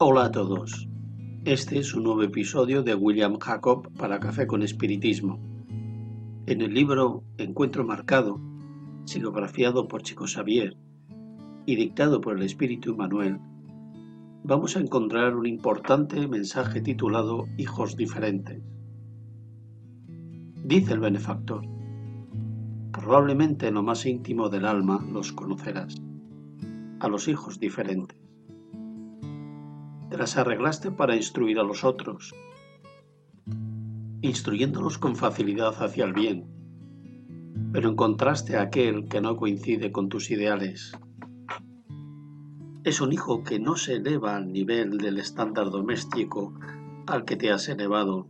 Hola a todos. Este es un nuevo episodio de William Jacob para Café con Espiritismo. En el libro Encuentro Marcado, psicografiado por Chico Xavier y dictado por el Espíritu Manuel, vamos a encontrar un importante mensaje titulado Hijos diferentes. Dice el benefactor, probablemente en lo más íntimo del alma los conocerás, a los hijos diferentes te las arreglaste para instruir a los otros, instruyéndolos con facilidad hacia el bien, pero encontraste a aquel que no coincide con tus ideales. Es un hijo que no se eleva al nivel del estándar doméstico al que te has elevado,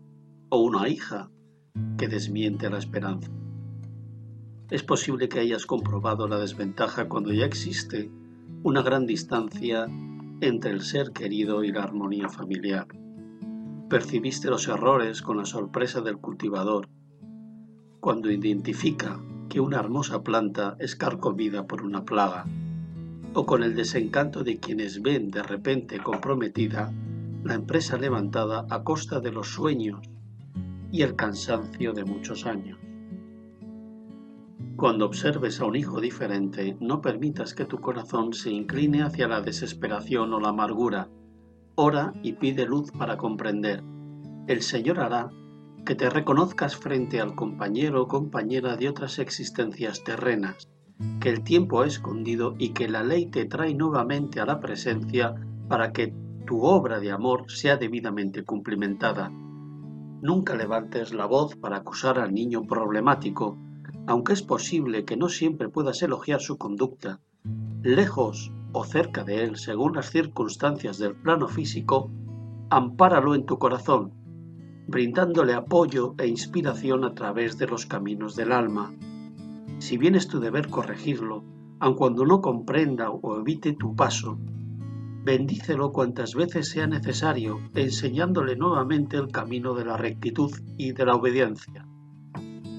o una hija que desmiente la esperanza. Es posible que hayas comprobado la desventaja cuando ya existe una gran distancia entre el ser querido y la armonía familiar. Percibiste los errores con la sorpresa del cultivador, cuando identifica que una hermosa planta es carcomida por una plaga, o con el desencanto de quienes ven de repente comprometida la empresa levantada a costa de los sueños y el cansancio de muchos años. Cuando observes a un hijo diferente, no permitas que tu corazón se incline hacia la desesperación o la amargura. Ora y pide luz para comprender. El Señor hará que te reconozcas frente al compañero o compañera de otras existencias terrenas, que el tiempo ha escondido y que la ley te trae nuevamente a la presencia para que tu obra de amor sea debidamente cumplimentada. Nunca levantes la voz para acusar al niño problemático, aunque es posible que no siempre puedas elogiar su conducta, lejos o cerca de él según las circunstancias del plano físico, ampáralo en tu corazón, brindándole apoyo e inspiración a través de los caminos del alma. Si bien es tu deber corregirlo, aun cuando no comprenda o evite tu paso, bendícelo cuantas veces sea necesario, enseñándole nuevamente el camino de la rectitud y de la obediencia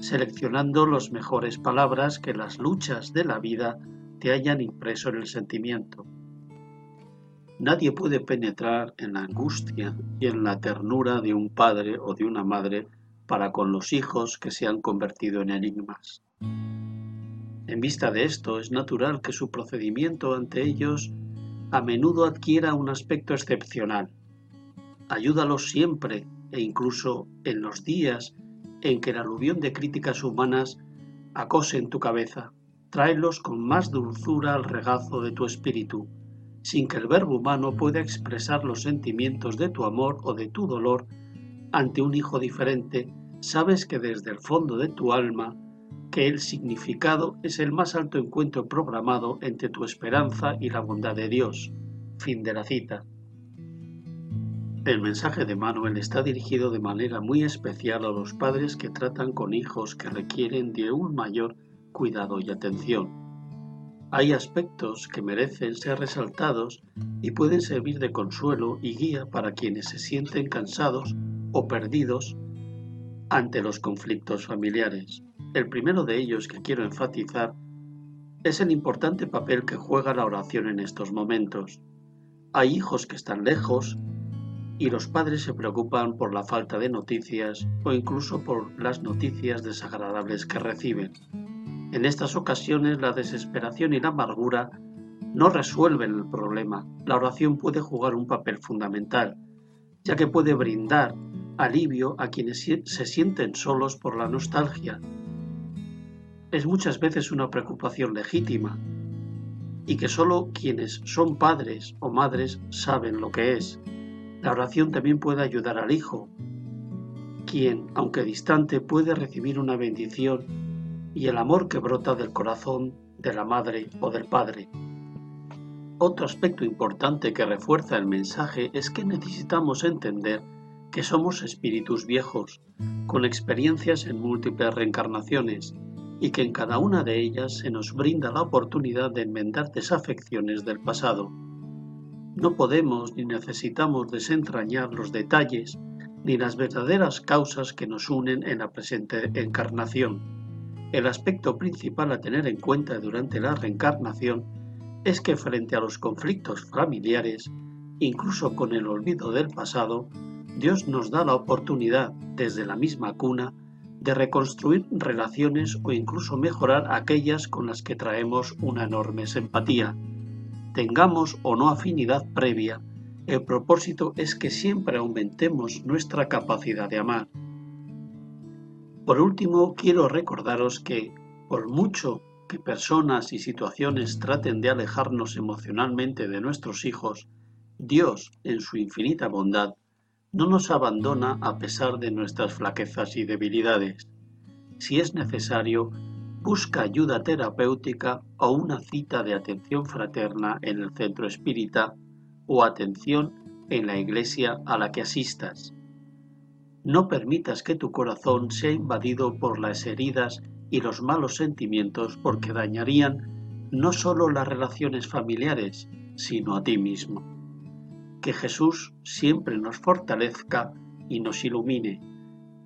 seleccionando las mejores palabras que las luchas de la vida te hayan impreso en el sentimiento. Nadie puede penetrar en la angustia y en la ternura de un padre o de una madre para con los hijos que se han convertido en enigmas. En vista de esto, es natural que su procedimiento ante ellos a menudo adquiera un aspecto excepcional. Ayúdalos siempre e incluso en los días en que el aluvión de críticas humanas acose en tu cabeza. Tráelos con más dulzura al regazo de tu espíritu, sin que el verbo humano pueda expresar los sentimientos de tu amor o de tu dolor ante un hijo diferente, sabes que desde el fondo de tu alma que el significado es el más alto encuentro programado entre tu esperanza y la bondad de Dios. Fin de la cita. El mensaje de Manuel está dirigido de manera muy especial a los padres que tratan con hijos que requieren de un mayor cuidado y atención. Hay aspectos que merecen ser resaltados y pueden servir de consuelo y guía para quienes se sienten cansados o perdidos ante los conflictos familiares. El primero de ellos que quiero enfatizar es el importante papel que juega la oración en estos momentos. Hay hijos que están lejos y los padres se preocupan por la falta de noticias o incluso por las noticias desagradables que reciben. En estas ocasiones la desesperación y la amargura no resuelven el problema. La oración puede jugar un papel fundamental, ya que puede brindar alivio a quienes se sienten solos por la nostalgia. Es muchas veces una preocupación legítima y que solo quienes son padres o madres saben lo que es. La oración también puede ayudar al hijo, quien, aunque distante, puede recibir una bendición y el amor que brota del corazón de la madre o del padre. Otro aspecto importante que refuerza el mensaje es que necesitamos entender que somos espíritus viejos, con experiencias en múltiples reencarnaciones, y que en cada una de ellas se nos brinda la oportunidad de enmendar desafecciones del pasado. No podemos ni necesitamos desentrañar los detalles ni las verdaderas causas que nos unen en la presente encarnación. El aspecto principal a tener en cuenta durante la reencarnación es que frente a los conflictos familiares incluso con el olvido del pasado, Dios nos da la oportunidad, desde la misma cuna, de reconstruir relaciones o incluso mejorar aquellas con las que traemos una enorme simpatía. Tengamos o no afinidad previa, el propósito es que siempre aumentemos nuestra capacidad de amar. Por último, quiero recordaros que, por mucho que personas y situaciones traten de alejarnos emocionalmente de nuestros hijos, Dios, en su infinita bondad, no nos abandona a pesar de nuestras flaquezas y debilidades. Si es necesario, busca ayuda terapéutica o una cita de atención fraterna en el centro espírita o atención en la iglesia a la que asistas. No permitas que tu corazón sea invadido por las heridas y los malos sentimientos porque dañarían no solo las relaciones familiares, sino a ti mismo. Que Jesús siempre nos fortalezca y nos ilumine.